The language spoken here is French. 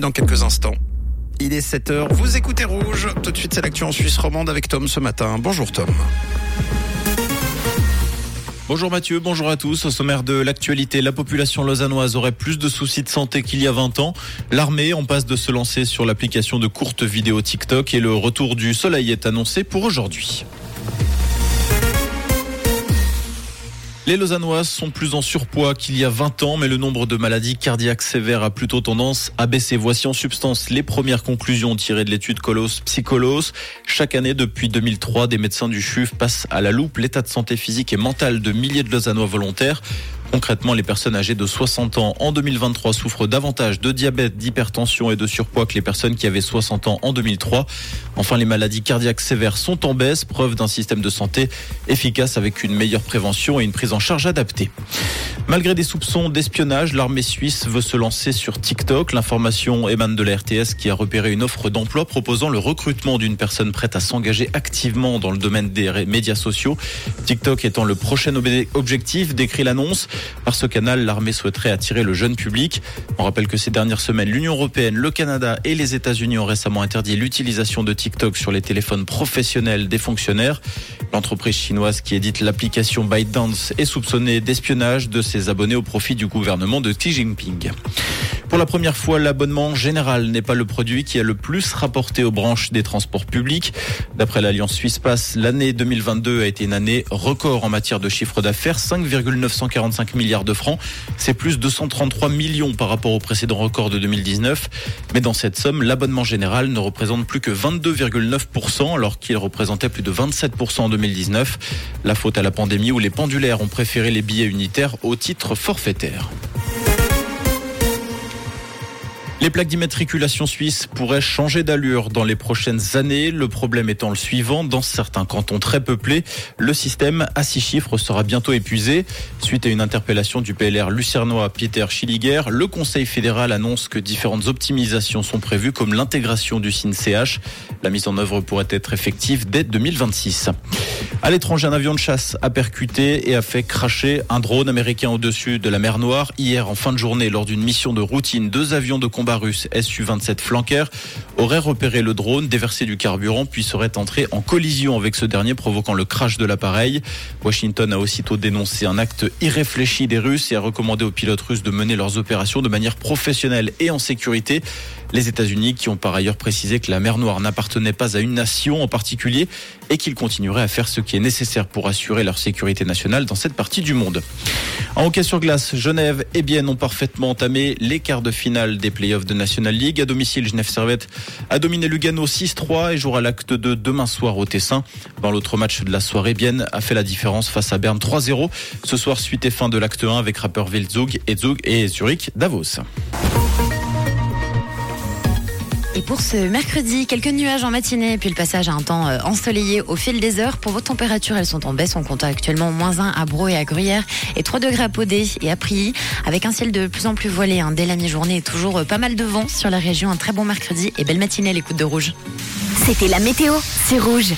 Dans quelques instants. Il est 7h, vous écoutez Rouge. Tout de suite, c'est l'actu en Suisse romande avec Tom ce matin. Bonjour Tom. Bonjour Mathieu, bonjour à tous. Au sommaire de l'actualité, la population lausannoise aurait plus de soucis de santé qu'il y a 20 ans. L'armée, on passe de se lancer sur l'application de courtes vidéos TikTok et le retour du soleil est annoncé pour aujourd'hui. Les Lausannoises sont plus en surpoids qu'il y a 20 ans, mais le nombre de maladies cardiaques sévères a plutôt tendance à baisser. Voici en substance les premières conclusions tirées de l'étude Colos Psycholos. Chaque année, depuis 2003, des médecins du CHUV passent à la loupe l'état de santé physique et mentale de milliers de Lausannois volontaires. Concrètement, les personnes âgées de 60 ans en 2023 souffrent davantage de diabète, d'hypertension et de surpoids que les personnes qui avaient 60 ans en 2003. Enfin, les maladies cardiaques sévères sont en baisse, preuve d'un système de santé efficace avec une meilleure prévention et une prise en charge adaptée. Malgré des soupçons d'espionnage, l'armée suisse veut se lancer sur TikTok. L'information émane de la RTS qui a repéré une offre d'emploi proposant le recrutement d'une personne prête à s'engager activement dans le domaine des médias sociaux. TikTok étant le prochain objectif, décrit l'annonce. Par ce canal, l'armée souhaiterait attirer le jeune public. On rappelle que ces dernières semaines, l'Union européenne, le Canada et les États-Unis ont récemment interdit l'utilisation de TikTok sur les téléphones professionnels des fonctionnaires. L'entreprise chinoise qui édite l'application ByteDance est soupçonnée d'espionnage de ses abonnés au profit du gouvernement de Xi Jinping. Pour la première fois, l'abonnement général n'est pas le produit qui a le plus rapporté aux branches des transports publics. D'après l'Alliance Suisse Pass, l'année 2022 a été une année record en matière de chiffre d'affaires, 5,945 milliards de francs. C'est plus de 133 millions par rapport au précédent record de 2019. Mais dans cette somme, l'abonnement général ne représente plus que 22,9% alors qu'il représentait plus de 27% en 2019. La faute à la pandémie où les pendulaires ont préféré les billets unitaires au titre forfaitaire. Les plaques d'immatriculation suisse pourraient changer d'allure dans les prochaines années. Le problème étant le suivant, dans certains cantons très peuplés, le système à six chiffres sera bientôt épuisé. Suite à une interpellation du PLR lucernois Peter Schilliger, le Conseil fédéral annonce que différentes optimisations sont prévues comme l'intégration du SIN-CH. La mise en œuvre pourrait être effective dès 2026. À l'étranger, un avion de chasse a percuté et a fait cracher un drone américain au-dessus de la mer Noire. Hier, en fin de journée, lors d'une mission de routine, deux avions de combat russes Su-27 Flanker auraient repéré le drone, déversé du carburant, puis seraient entrés en collision avec ce dernier, provoquant le crash de l'appareil. Washington a aussitôt dénoncé un acte irréfléchi des Russes et a recommandé aux pilotes russes de mener leurs opérations de manière professionnelle et en sécurité. Les États-Unis qui ont par ailleurs précisé que la mer Noire n'appartenait pas à une nation en particulier et qu'ils continueraient à faire ce qui est nécessaire pour assurer leur sécurité nationale dans cette partie du monde. En hockey sur glace, Genève et Bienne ont parfaitement entamé les quarts de finale des playoffs de National League. À domicile, Genève Servette a dominé Lugano 6-3 et jouera l'acte 2 demain soir au Tessin. Dans l'autre match de la soirée, Bienne a fait la différence face à Berne 3-0. Ce soir, suite et fin de l'acte 1 avec Rappeurville Zug et Zug et Zurich Davos. Et pour ce mercredi, quelques nuages en matinée, puis le passage à un temps euh, ensoleillé au fil des heures. Pour vos températures, elles sont en baisse. On compte actuellement moins 1 à Bro et à Gruyère et 3 degrés à Podé et à Prilly, avec un ciel de plus en plus voilé hein, dès la mi-journée et toujours euh, pas mal de vent sur la région. Un très bon mercredi et belle matinée à l'écoute de Rouge. C'était la météo, c'est Rouge.